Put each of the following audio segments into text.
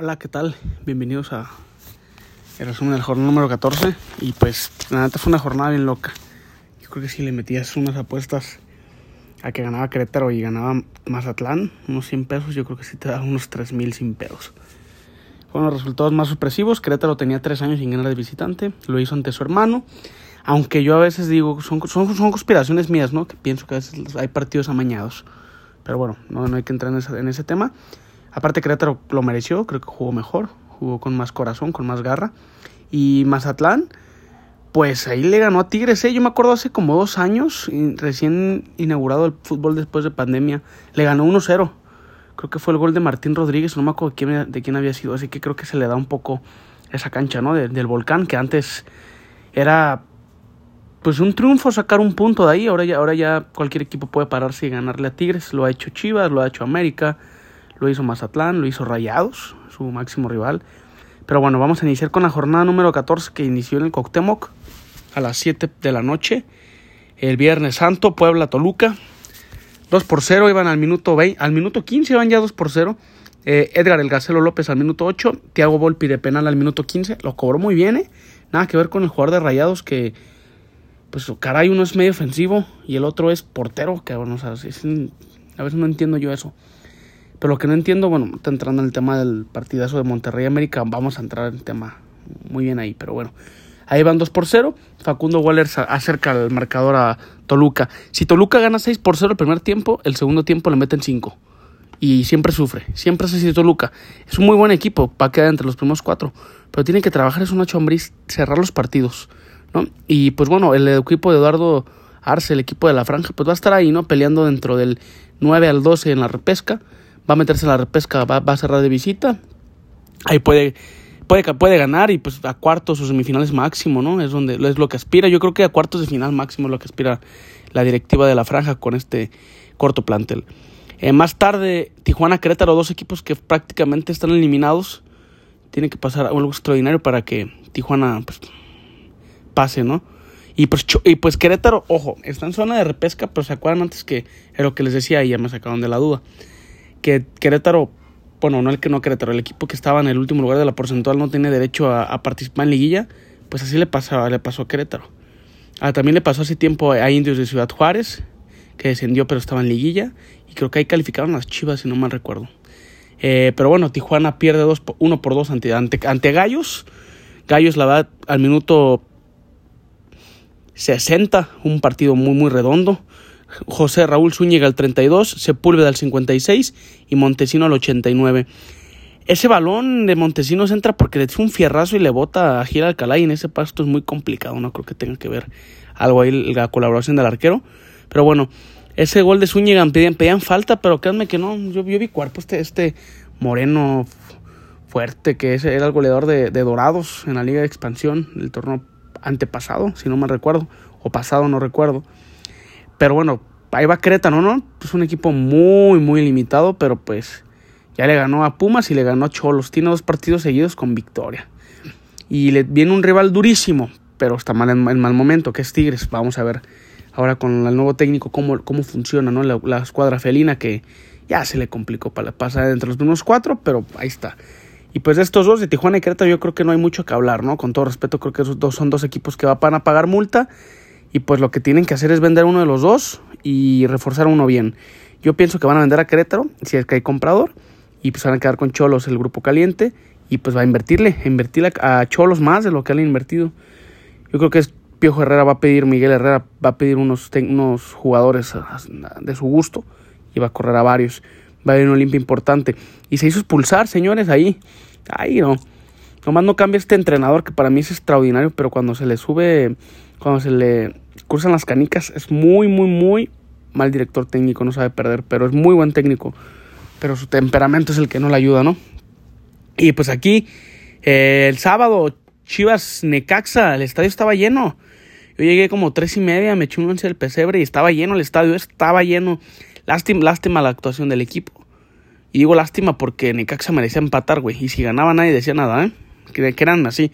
Hola, ¿qué tal? Bienvenidos a el resumen del jornada número 14. Y pues, la neta fue una jornada bien loca. Yo creo que si le metías unas apuestas a que ganaba Querétaro y ganaba Mazatlán, unos 100 pesos, yo creo que sí te da unos 3000 sin pedos. Fueron los resultados más sorpresivos. Querétaro tenía 3 años sin ganar de visitante. Lo hizo ante su hermano. Aunque yo a veces digo, son, son, son conspiraciones mías, ¿no? Que pienso que a veces hay partidos amañados. Pero bueno, no, no hay que entrar en ese, en ese tema. Aparte Querétaro lo mereció, creo que jugó mejor, jugó con más corazón, con más garra. Y Mazatlán, pues ahí le ganó a Tigres, ¿eh? yo me acuerdo hace como dos años, recién inaugurado el fútbol después de pandemia, le ganó 1-0. Creo que fue el gol de Martín Rodríguez, no me acuerdo de quién, de quién había sido, así que creo que se le da un poco esa cancha, ¿no? del volcán, que antes era pues un triunfo sacar un punto de ahí, ahora ya, ahora ya cualquier equipo puede pararse y ganarle a Tigres, lo ha hecho Chivas, lo ha hecho América, lo hizo Mazatlán, lo hizo Rayados, su máximo rival. Pero bueno, vamos a iniciar con la jornada número 14 que inició en el Coctemoc a las 7 de la noche. El Viernes Santo, Puebla-Toluca. 2 por 0 iban al minuto 20, al minuto 15 iban ya 2 por 0. Eh, Edgar El Gacelo López al minuto 8. Tiago Volpi de penal al minuto 15. Lo cobró muy bien, ¿eh? Nada que ver con el jugador de Rayados que, pues caray, uno es medio ofensivo y el otro es portero. Bueno, o sea, a veces no entiendo yo eso. Pero lo que no entiendo, bueno, está entrando en el tema del partidazo de Monterrey América, vamos a entrar en el tema muy bien ahí, pero bueno. Ahí van 2 por 0. Facundo Waller acerca el marcador a Toluca. Si Toluca gana 6 por 0 el primer tiempo, el segundo tiempo le meten 5. Y siempre sufre. Siempre hace así Toluca. Es un muy buen equipo para quedar entre los primeros cuatro. Pero tiene que trabajar, es una chombriz, cerrar los partidos. ¿no? Y pues bueno, el equipo de Eduardo Arce, el equipo de la franja, pues va a estar ahí, ¿no? Peleando dentro del 9 al 12 en la repesca va a meterse en la repesca, va, a cerrar de visita. Ahí puede, puede, puede ganar y pues a cuartos o semifinales máximo, ¿no? Es donde es lo que aspira. Yo creo que a cuartos de final máximo es lo que aspira la directiva de la franja con este corto plantel. Eh, más tarde, Tijuana Querétaro, dos equipos que prácticamente están eliminados. Tiene que pasar algo extraordinario para que Tijuana pues, pase, ¿no? Y pues, y pues Querétaro, ojo, está en zona de repesca, pero se acuerdan antes que era lo que les decía y ya me sacaron de la duda que Querétaro, bueno, no el que no Querétaro, el equipo que estaba en el último lugar de la porcentual no tiene derecho a, participar en liguilla, pues así le le pasó a Querétaro. Ah, también le pasó hace tiempo a Indios de Ciudad Juárez, que descendió pero estaba en liguilla, y creo que ahí calificaron las Chivas, si no mal recuerdo. Eh, pero bueno, Tijuana pierde 1 por 2 ante, ante, ante Gallos. Gallos la va al minuto 60, un partido muy muy redondo. José Raúl Zúñiga al 32, Sepúlveda al 56 y Montesino al 89. Ese balón de Montesinos entra porque le es un fierrazo y le bota a Gil Alcalá y en ese pasto es muy complicado, no creo que tenga que ver algo ahí la colaboración del arquero. Pero bueno, ese gol de Zúñiga pedían, falta, pero créanme que no, yo, vi cuerpo, este, este moreno fuerte que era el goleador de, de Dorados en la Liga de Expansión, el torneo antepasado, si no me recuerdo, o pasado, no recuerdo. Pero bueno, ahí va Querétaro, ¿no? Es un equipo muy, muy limitado, pero pues ya le ganó a Pumas y le ganó a Cholos. Tiene dos partidos seguidos con victoria. Y le viene un rival durísimo, pero está mal en, mal momento, que es Tigres. Vamos a ver ahora con el nuevo técnico cómo, cómo funciona, ¿no? La, escuadra felina que ya se le complicó para pasar entre los primeros cuatro, pero ahí está. Y pues de estos dos, de Tijuana y Querétaro, yo creo que no hay mucho que hablar, ¿no? Con todo respeto, creo que esos dos son dos equipos que van a pagar multa y pues lo que tienen que hacer es vender uno de los dos y reforzar uno bien. Yo pienso que van a vender a Querétaro, si es que hay comprador, y pues van a quedar con Cholos el grupo caliente, y pues va a invertirle, a invertirle a Cholos más de lo que han invertido. Yo creo que es Piojo Herrera va a pedir, Miguel Herrera va a pedir unos, unos jugadores de su gusto, y va a correr a varios. Va a haber un Olimpia importante. Y se hizo expulsar, señores, ahí. Ahí no. Nomás no cambia este entrenador que para mí es extraordinario, pero cuando se le sube cuando se le cruzan las canicas, es muy, muy, muy mal director técnico, no sabe perder, pero es muy buen técnico. Pero su temperamento es el que no le ayuda, ¿no? Y pues aquí, eh, el sábado, Chivas Necaxa, el estadio estaba lleno. Yo llegué como tres y media, me eché un once del pesebre y estaba lleno el estadio, estaba lleno. Lástima, lástima la actuación del equipo. Y digo lástima porque Necaxa merecía empatar, güey. Y si ganaba nadie decía nada, ¿eh? Que, eran así.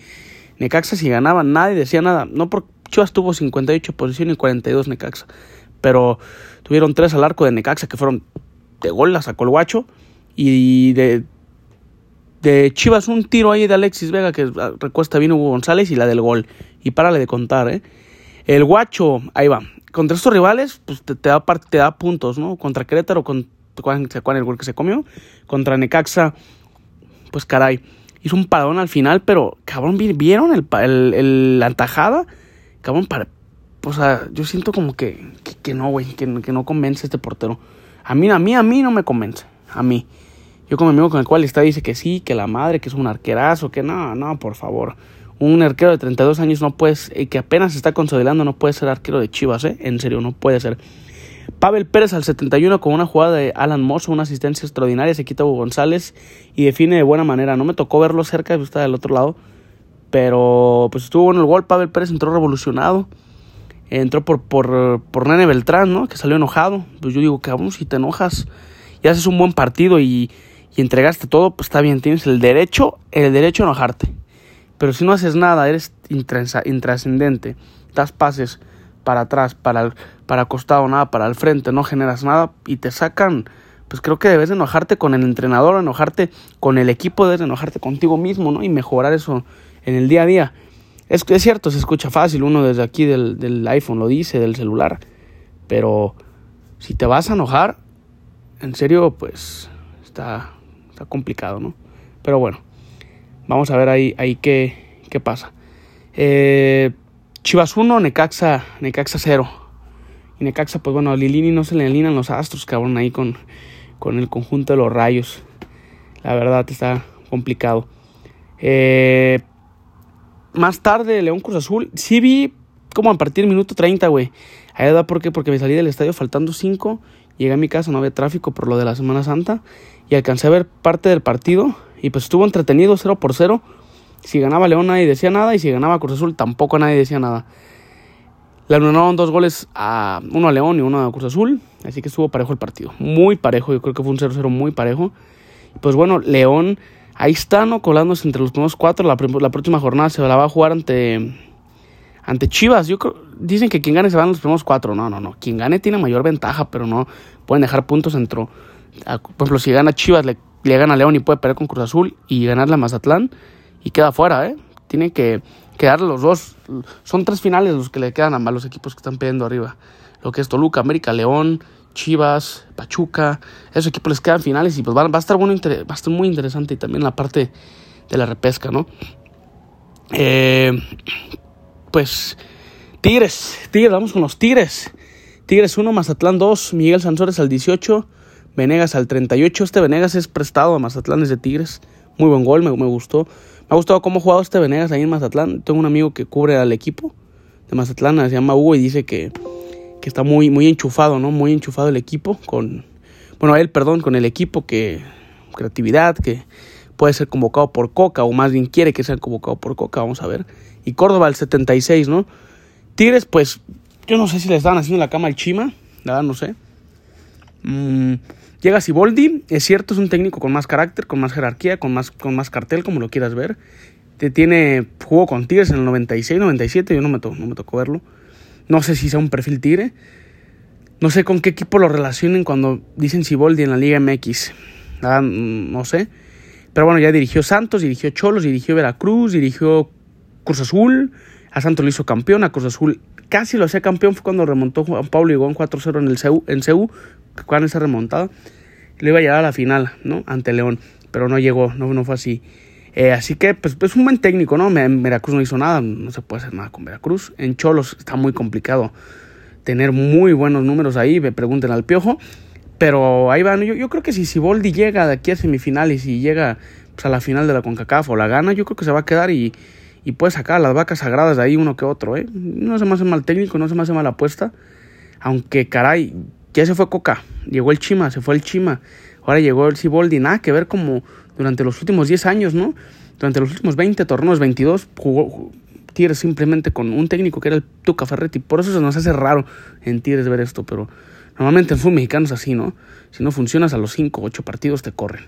Necaxa si ganaba nadie decía nada. No por, Chivas tuvo 58 posiciones y 42 Necaxa. Pero tuvieron tres al arco de Necaxa que fueron de gol, la sacó el guacho. Y de, Chivas un tiro ahí de Alexis Vega que recuesta bien Hugo González y la del gol. Y párale de contar, ¿eh? El guacho, ahí va. Contra estos rivales, pues te, da, te da puntos, ¿no? Contra Querétaro, con, ¿se acuerdan el gol que se comió? Contra Necaxa, pues caray. Hizo un paradón al final, pero cabrón, ¿vieron el, la antajada? Cabrón, para, o sea, yo siento como que, que, no, güey, que, no convence este portero. A mí, a mí, a mí no me convence. A mí. Yo como amigo con el cual está dice que sí, que la madre, que es un arquerazo, que no, no, por favor. Un arquero de 32 años no puede, y que apenas está consolidando, no puede ser arquero de Chivas, ¿eh? En serio, no puede ser. Pavel Pérez al 71 con una jugada de Alan Mosso, una asistencia extraordinaria, se quita a Hugo González y define de buena manera. No me tocó verlo cerca, está del otro lado, pero pues estuvo bueno el gol. Pavel Pérez entró revolucionado entró por, por, por Nene Beltrán, ¿no? Que salió enojado. Pues yo digo, cabrón, si te enojas y haces un buen partido y, y entregaste todo, pues está bien, tienes el derecho, el derecho a enojarte. Pero si no haces nada, eres intrascendente, das pases para atrás, para, para costado, nada, para el frente, no generas nada y te sacan, pues creo que debes enojarte con el entrenador, enojarte con el equipo, debes enojarte contigo mismo, ¿no? Y mejorar eso en el día a día. Es, es cierto, se escucha fácil, uno desde aquí del, del iPhone lo dice, del celular, pero si te vas a enojar, en serio, pues está, está complicado, ¿no? Pero bueno, vamos a ver ahí, ahí qué, qué pasa. Eh, Chivas 1, Necaxa, Necaxa 0. Y Necaxa, pues bueno, a Lilini no se le alinean los astros, cabrón, ahí con, con el conjunto de los rayos. La verdad está complicado. Eh, más tarde, León Cruz Azul, sí vi como a partir del minuto 30, güey. Ahí da por qué, porque me salí del estadio faltando 5. Llegué a mi casa, no había tráfico por lo de la Semana Santa. Y alcancé a ver parte del partido. Y pues estuvo entretenido 0 por 0. Si ganaba León nadie decía nada. Y si ganaba Cruz Azul tampoco nadie decía nada. Le anularon dos goles a uno a León y uno a Cruz Azul. Así que estuvo parejo el partido. Muy parejo. Yo creo que fue un 0-0 muy parejo. Pues bueno, León Ahí está, ¿no? Colándose entre los primeros cuatro. La, próxima jornada se la va a jugar ante, ante Chivas. Yo creo, dicen que quien gane se van los primeros cuatro. No, no, no. Quien gane tiene mayor ventaja, pero no pueden dejar puntos entre. Por ejemplo, si gana Chivas, le, gana León y puede perder con Cruz Azul y ganarle a Mazatlán y queda fuera, ¿eh? Tienen que quedar los dos. Son tres finales los que le quedan a los equipos que están pidiendo arriba. Lo que es Toluca, América, León Chivas, Pachuca, esos equipos les quedan finales y pues va, a estar bueno, va a estar muy interesante y también la parte de la repesca, ¿no? Eh, pues Tigres, Tigres, vamos con los Tigres. Tigres 1, Mazatlán 2, Miguel Sansores al 18, Venegas al 38. Este Venegas es prestado a Mazatlán desde Tigres. Muy buen gol, me, me gustó. Me ha gustado cómo ha jugado este Venegas ahí en Mazatlán. Tengo un amigo que cubre al equipo de Mazatlán, se llama Hugo, y dice que que está muy, muy enchufado, ¿no? Muy enchufado el equipo con, bueno, él, perdón, con el equipo que, creatividad, que puede ser convocado por Coca, o más bien quiere que sea convocado por Coca, vamos a ver. Y Córdoba el 76, ¿no? Tigres, pues, yo no sé si le estaban haciendo la cama al Chima, la verdad no sé. Mm, llega Siboldi, es cierto, es un técnico con más carácter, con más jerarquía, con más, con más cartel, como lo quieras ver. Te tiene, jugó con Tigres en el 96, 97, yo no me, no me tocó verlo. No sé si sea un perfil tigre. No sé con qué equipo lo relacionen cuando dicen Siboldi en la Liga MX. no sé. Pero bueno, ya dirigió Santos, dirigió Cholos, dirigió Veracruz, dirigió Cruz Azul. A Santos lo hizo campeón, a Cruz Azul casi lo hacía campeón. Fue cuando remontó Juan Pablo Higón 4-0 en el CU, en CU, cuando esa remontada. Iba a llegar a la final, ¿no? Ante León. Pero no llegó, no, no fue así. Eh, así que, pues, es un buen técnico, ¿no? En Veracruz no hizo nada, no se puede hacer nada con Veracruz. En Cholos está muy complicado tener muy buenos números ahí, me pregunten al Piojo. Pero ahí van, yo, creo que si Siboldi llega de aquí a semifinales y llega pues, a la final de la CONCACAF o la gana, yo creo que se va a quedar y, y puede sacar las vacas sagradas de ahí uno que otro, ¿eh? No se me hace mal técnico, no se me hace mala apuesta. Aunque, caray, ya se fue Coca, llegó el Chima, se fue el Chima. Ahora llegó el Siboldi, nada que ver como durante los últimos 10 años, ¿no? Durante los últimos 20 torneos, 22, jugó Tigres simplemente con un técnico que era el Tuca Ferretti. Por eso se nos hace raro en Tigres ver esto, pero normalmente en fútbol mexicano es así, ¿no? Si no funcionas a los 5 o 8 partidos te corren.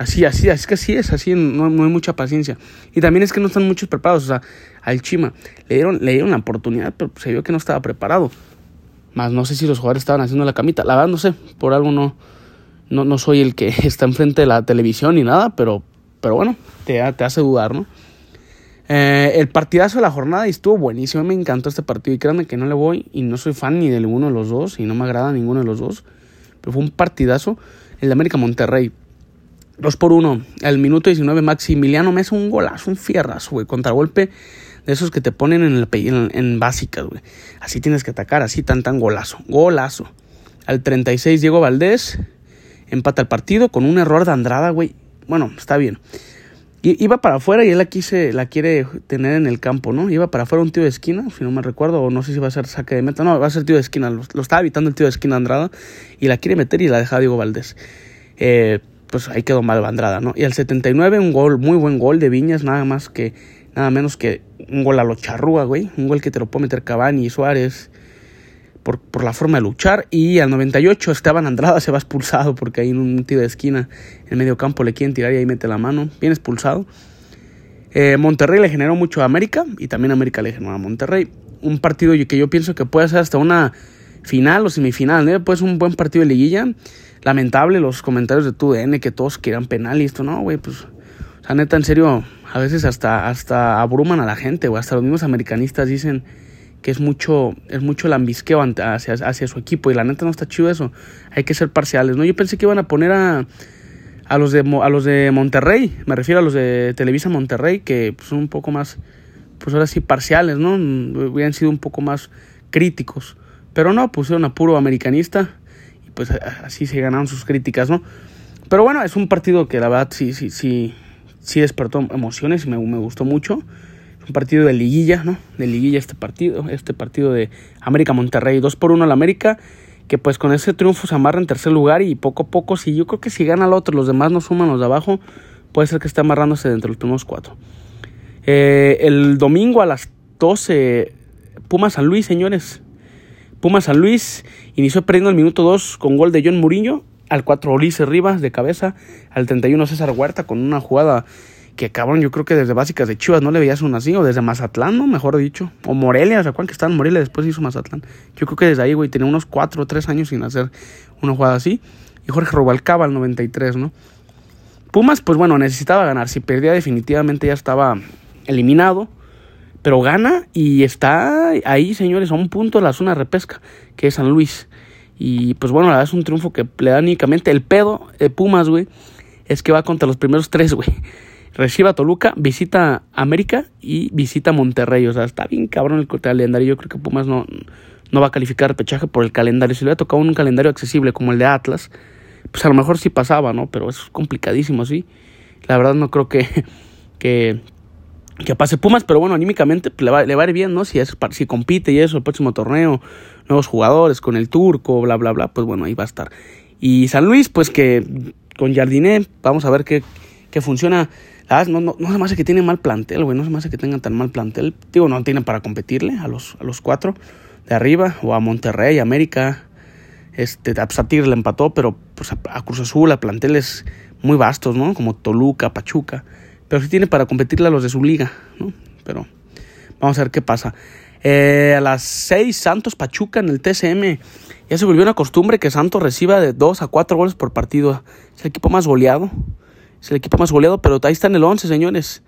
Así, así, es que así es, así no, hay mucha paciencia. Y también es que no están muchos preparados. O sea, al Chima le dieron, le dieron la oportunidad, pero se vio que no estaba preparado. Más no sé si los jugadores estaban haciendo la camita. La verdad no sé, por algo no, no, no soy el que está enfrente de la televisión ni nada, pero pero bueno, te, te hace dudar, ¿no? Eh, el partidazo de la jornada y estuvo buenísimo. Me encantó este partido. Y créanme que no le voy y no soy fan ni del uno de los dos. Y no me agrada ninguno de los dos. Pero fue un partidazo. El de América Monterrey. 2 por 1. Al minuto 19, Maximiliano Mesa, un golazo, un fierrazo, güey. Contragolpe de esos que te ponen en, en, en básicas, güey. Así tienes que atacar, así tan tan golazo. Golazo. Al 36, Diego Valdés. Empata el partido con un error de Andrada, güey. Bueno, está bien. Iba para afuera y él aquí se la quiere tener en el campo, ¿no? Iba para afuera un tío de esquina, si no me recuerdo, o no sé si va a ser saque de meta. No, va a ser tío de esquina. Lo, estaba evitando el tío de esquina Andrada y la quiere meter y la deja Diego Valdés. Eh, pues ahí quedó mal Andrada, ¿no? Y al 79 un gol, muy buen gol de Viñas, nada más que, nada menos que un gol a lo charrúa, güey. Un gol que te lo puede meter Cavani y Suárez por, por, la forma de luchar. Y al 98 Esteban Andrada se va expulsado porque hay un tío de esquina en medio campo le quieren tirar y ahí mete la mano. Bien expulsado. Eh, Monterrey le generó mucho a América y también América le generó a Monterrey. Un partido que yo pienso que puede ser hasta una final o semifinal, ¿no? Pues un buen partido de liguilla. Lamentable los comentarios de TUDN que todos quieran penal y esto, no, güey, pues. O sea, neta, en serio, a veces hasta, hasta abruman a la gente, güey. Hasta los mismos americanistas dicen que es mucho, es mucho lambisqueo hacia, hacia su equipo y la neta no está chido eso. Hay que ser parciales, ¿no? Yo pensé que iban a poner a, a los de a los de Monterrey, me refiero a los de Televisa Monterrey que pues, son un poco más pues ahora sí parciales, ¿no? Hubieran sido un poco más críticos. Pero no, pusieron a puro americanista y pues así se ganaron sus críticas, ¿no? Pero bueno, es un partido que la verdad sí sí sí sí despertó emociones y me, me gustó mucho un partido de liguilla, ¿no? De liguilla este partido, este partido de América Monterrey, 2 por 1 al América, que pues con ese triunfo se amarra en tercer lugar y poco a poco, si yo creo que si gana el otro, los demás no suman los de abajo, puede ser que esté amarrándose dentro de los primeros cuatro. Eh, el domingo a las 12, Pumas San Luis, señores. Pumas San Luis inició perdiendo el minuto 2 con gol de John Muriño, al 4 Ulises Rivas de cabeza, al 31 César Huerta con una jugada que cabrón, yo creo que desde básicas de Chivas no le veías un así, o desde Mazatlán, ¿no? Mejor dicho. O Morelia, ¿se acuerdan que estaba en Morelia? Después hizo Mazatlán. Yo creo que desde ahí, güey, tenía unos 4 o 3 años sin hacer una jugada así. Y Jorge Robalcaba al 93, ¿no? Pumas, pues bueno, necesitaba ganar. Si perdía, definitivamente ya estaba eliminado. Pero gana y está ahí, señores, a un punto de la zona de repesca, que es San Luis. Y pues bueno, la verdad es un triunfo que le da únicamente el pedo de Pumas, güey. Es que va contra los primeros tres, güey recibe a Toluca, visita América y visita Monterrey. O sea, está bien cabrón el calendario. Yo creo que Pumas no, no va a calificar pechaje por el calendario. Si le hubiera tocado un calendario accesible como el de Atlas, pues a lo mejor sí pasaba, ¿no? Pero es complicadísimo, sí. La verdad no creo que, que, que pase Pumas, pero bueno, anímicamente pues, le, va, le va a ir bien, ¿no? Si, es, si compite y eso, el próximo torneo, nuevos jugadores con el turco, bla, bla, bla, pues bueno, ahí va a estar. Y San Luis, pues que con Jardiné, vamos a ver qué, qué funciona. Ah, no, no, no se me hace que tiene mal plantel, güey. No se me hace que tengan tan mal plantel. Digo, no tienen para competirle a los, a los cuatro de arriba. O a Monterrey, América. Este, a Tigres le empató, pero pues, a, Cruz Azul, a planteles muy vastos, ¿no? Como Toluca, Pachuca. Pero sí tiene para competirle a los de su liga, ¿no? Pero vamos a ver qué pasa. Eh, a las seis, Santos Pachuca en el TCM. Ya se volvió una costumbre que Santos reciba de dos a cuatro goles por partido. Es el equipo más goleado. Es el equipo más goleado, pero ahí está en el 11, señores.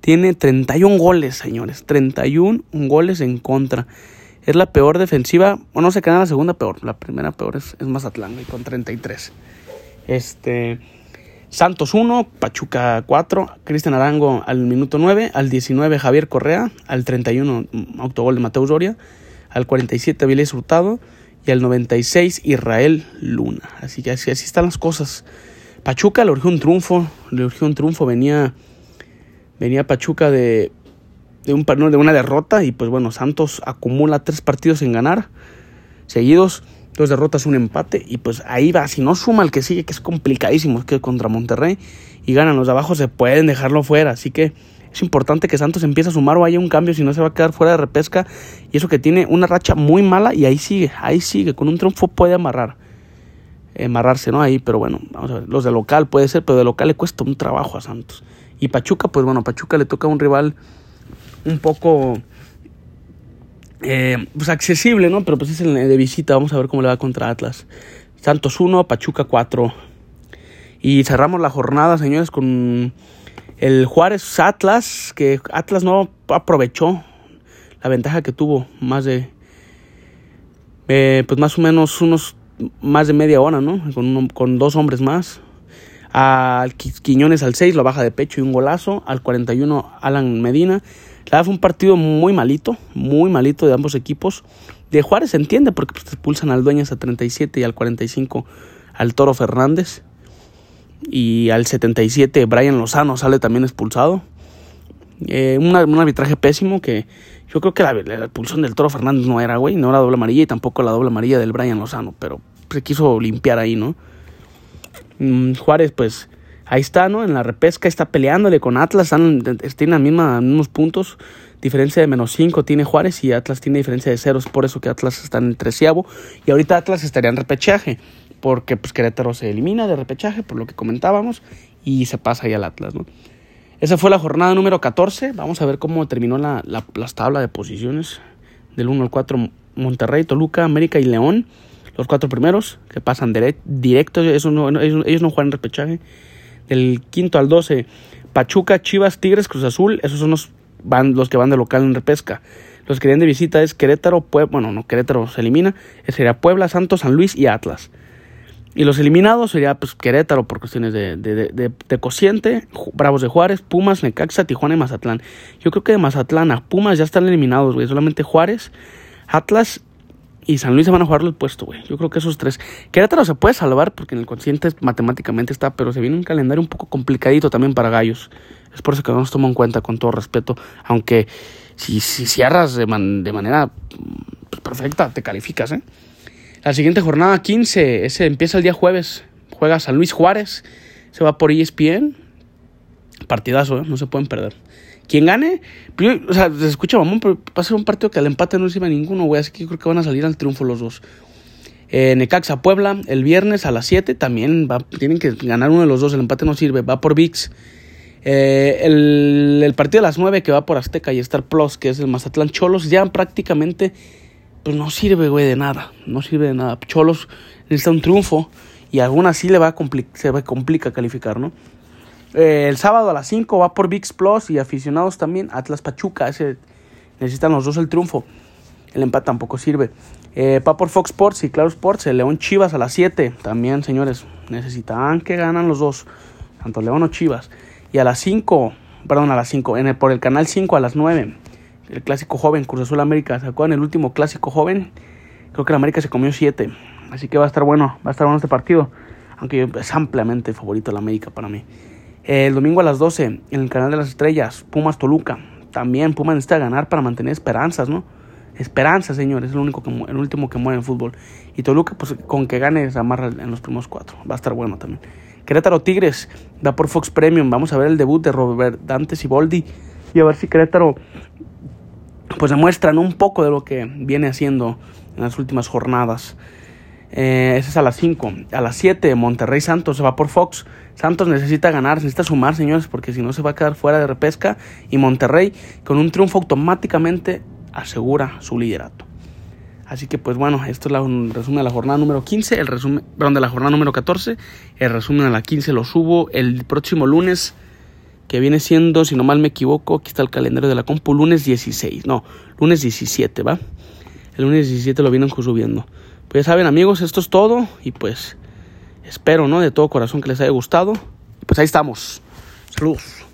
Tiene 31 goles, señores. 31 goles en contra. Es la peor defensiva. Bueno, no se queda la segunda peor. La primera peor es, es Mazatlán, con 33. Este. Santos 1, Pachuca 4, Cristian Arango al minuto 9, al 19 Javier Correa, al 31 autogol de Mateo Zoria, al 47 Avilés Hurtado y al 96 Israel Luna. Así que así están las cosas. Pachuca le urgió un triunfo, le urgió un triunfo, venía, venía Pachuca de, de, un, de una derrota y pues bueno, Santos acumula tres partidos sin ganar, seguidos, dos derrotas, un empate y pues ahí va, si no suma el que sigue, que es complicadísimo, es que contra Monterrey y ganan los de abajo, se pueden dejarlo fuera, así que es importante que Santos empiece a sumar o haya un cambio, si no se va a quedar fuera de repesca. Y eso que tiene una racha muy mala y ahí sigue, ahí sigue, con un triunfo puede amarrar amarrarse, ¿no? Ahí, pero bueno, vamos a ver. Los de local puede ser, pero de local le cuesta un trabajo a Santos. Y Pachuca, pues bueno, Pachuca le toca a un rival un poco eh, pues accesible, ¿no? Pero pues es el de visita, vamos a ver cómo le va contra Atlas. Santos 1, Pachuca 4. Y cerramos la jornada, señores, con El Juárez Atlas, que Atlas no aprovechó la ventaja que tuvo, más de, eh, pues más o menos unos, más de media hora, ¿no? Con, con dos hombres más. Al Quiñones al 6 lo baja de pecho y un golazo. Al 41 Alan Medina. La fue un partido muy malito, muy malito de ambos equipos. De Juárez se entiende porque pues, expulsan al Dueñas a 37 y al 45 al Toro Fernández. Y al 77 Brian Lozano sale también expulsado. Eh, un arbitraje pésimo que yo creo que la, expulsión del Toro Fernández no era, güey, no era doble amarilla y tampoco la doble amarilla del Brian Lozano, pero se quiso limpiar ahí, ¿no? Mm, Juárez, pues ahí está, ¿no? En la repesca está peleándole con Atlas, están, tienen la misma, mismos puntos, diferencia de menos 5 tiene Juárez y Atlas tiene diferencia de ceros, por eso que Atlas está en el treceavo y ahorita Atlas estaría en repechaje porque pues Querétaro se elimina de repechaje, por lo que comentábamos, y se pasa ahí al Atlas, ¿no? Esa fue la jornada número 14. Vamos a ver cómo terminó la, la, las tablas de posiciones. Del 1 al 4, Monterrey, Toluca, América y León. Los cuatro primeros que pasan directo, ellos, no, ellos, no juegan repechaje. Del quinto al 12, Pachuca, Chivas, Tigres, Cruz Azul. Esos son los, van, los que van de local en repesca. Los que vienen de visita es Querétaro, Puebla, bueno, no, Querétaro se elimina. Sería Puebla, Santos, San Luis y Atlas. Y los eliminados sería pues Querétaro por cuestiones de, de, de, cociente, Bravos de Juárez, Pumas, Necaxa, Tijuana y Mazatlán. Yo creo que de Mazatlán a Pumas ya están eliminados, güey. Solamente Juárez, Atlas y San Luis se van a jugar el puesto, güey. Yo creo que esos tres. Querétaro se puede salvar porque en el consciente matemáticamente está, pero se viene un calendario un poco complicadito también para Gallos. Es por eso que no nos tomo en cuenta con todo respeto. Aunque si, si cierras de, de manera pues, perfecta, te calificas, ¿eh? La siguiente jornada 15, ese empieza el día jueves. Juega San Luis Juárez. Se va por ESPN. Partidazo, ¿eh? no se pueden perder. Quien gane, o sea, se escucha mamón, pero va a ser un partido que al empate no sirve a ninguno, güey. Así que creo que van a salir al triunfo los dos. Eh, Necaxa Puebla, el viernes a las 7 también tienen que ganar uno de los dos, el empate no sirve, va por VIX. Eh, el, el, partido de las 9 que va por Azteca y Star Plus, que es el Mazatlán Cholos, ya prácticamente pues no sirve, güey, de nada. No sirve de nada. Cholos necesita un triunfo y aún así le va a se va a complica calificar, ¿no? Eh, el sábado a las 5 va por VIX Plus y aficionados también. Atlas Pachuca, ese, necesitan los dos el triunfo. El empate tampoco sirve. Eh, va por Fox Sports y Claro Sports. El León Chivas a las 7. También, señores, necesitan que ganan los dos. Tanto León o Chivas. Y a las 5, perdón, a las 5. por el canal 5 a las 9 el clásico joven, Cruz Azul América. ¿Se acuerdan el último clásico joven? Creo que la América se comió 7. Así que va a estar bueno, va a estar bueno este partido. Aunque es ampliamente favorito la América para mí. El domingo a las 12, en el canal de las estrellas, Pumas Toluca. También Pumas necesita ganar para mantener esperanzas, ¿no? Esperanzas, señores, es el, único que, el último que muere en fútbol. Y Toluca, pues con que gane, se amarra en los primeros cuatro. Va a estar bueno también. Querétaro Tigres, va por Fox Premium. Vamos a ver el debut de Robert Dantes y Boldi. Y a ver si Querétaro pues demuestran un poco de lo que viene haciendo en las últimas jornadas. Eh, ese es a las 5. A las 7, Monterrey Santos se va por Fox. Santos necesita ganar, necesita sumar, señores, porque si no se va a quedar fuera de repesca. Y Monterrey, con un triunfo automáticamente, asegura su liderato. Así que, pues bueno, esto es el resumen de la jornada número 15, el resumen, perdón, de la jornada número 14. El resumen de la 15 lo subo el próximo lunes que viene siendo, si no mal me equivoco, aquí está el calendario de la compu, lunes 16, no, lunes 17, ¿va? El lunes 17 lo vienen subiendo. Pues ya saben amigos, esto es todo y pues espero, ¿no? De todo corazón que les haya gustado. Pues ahí estamos. Saludos.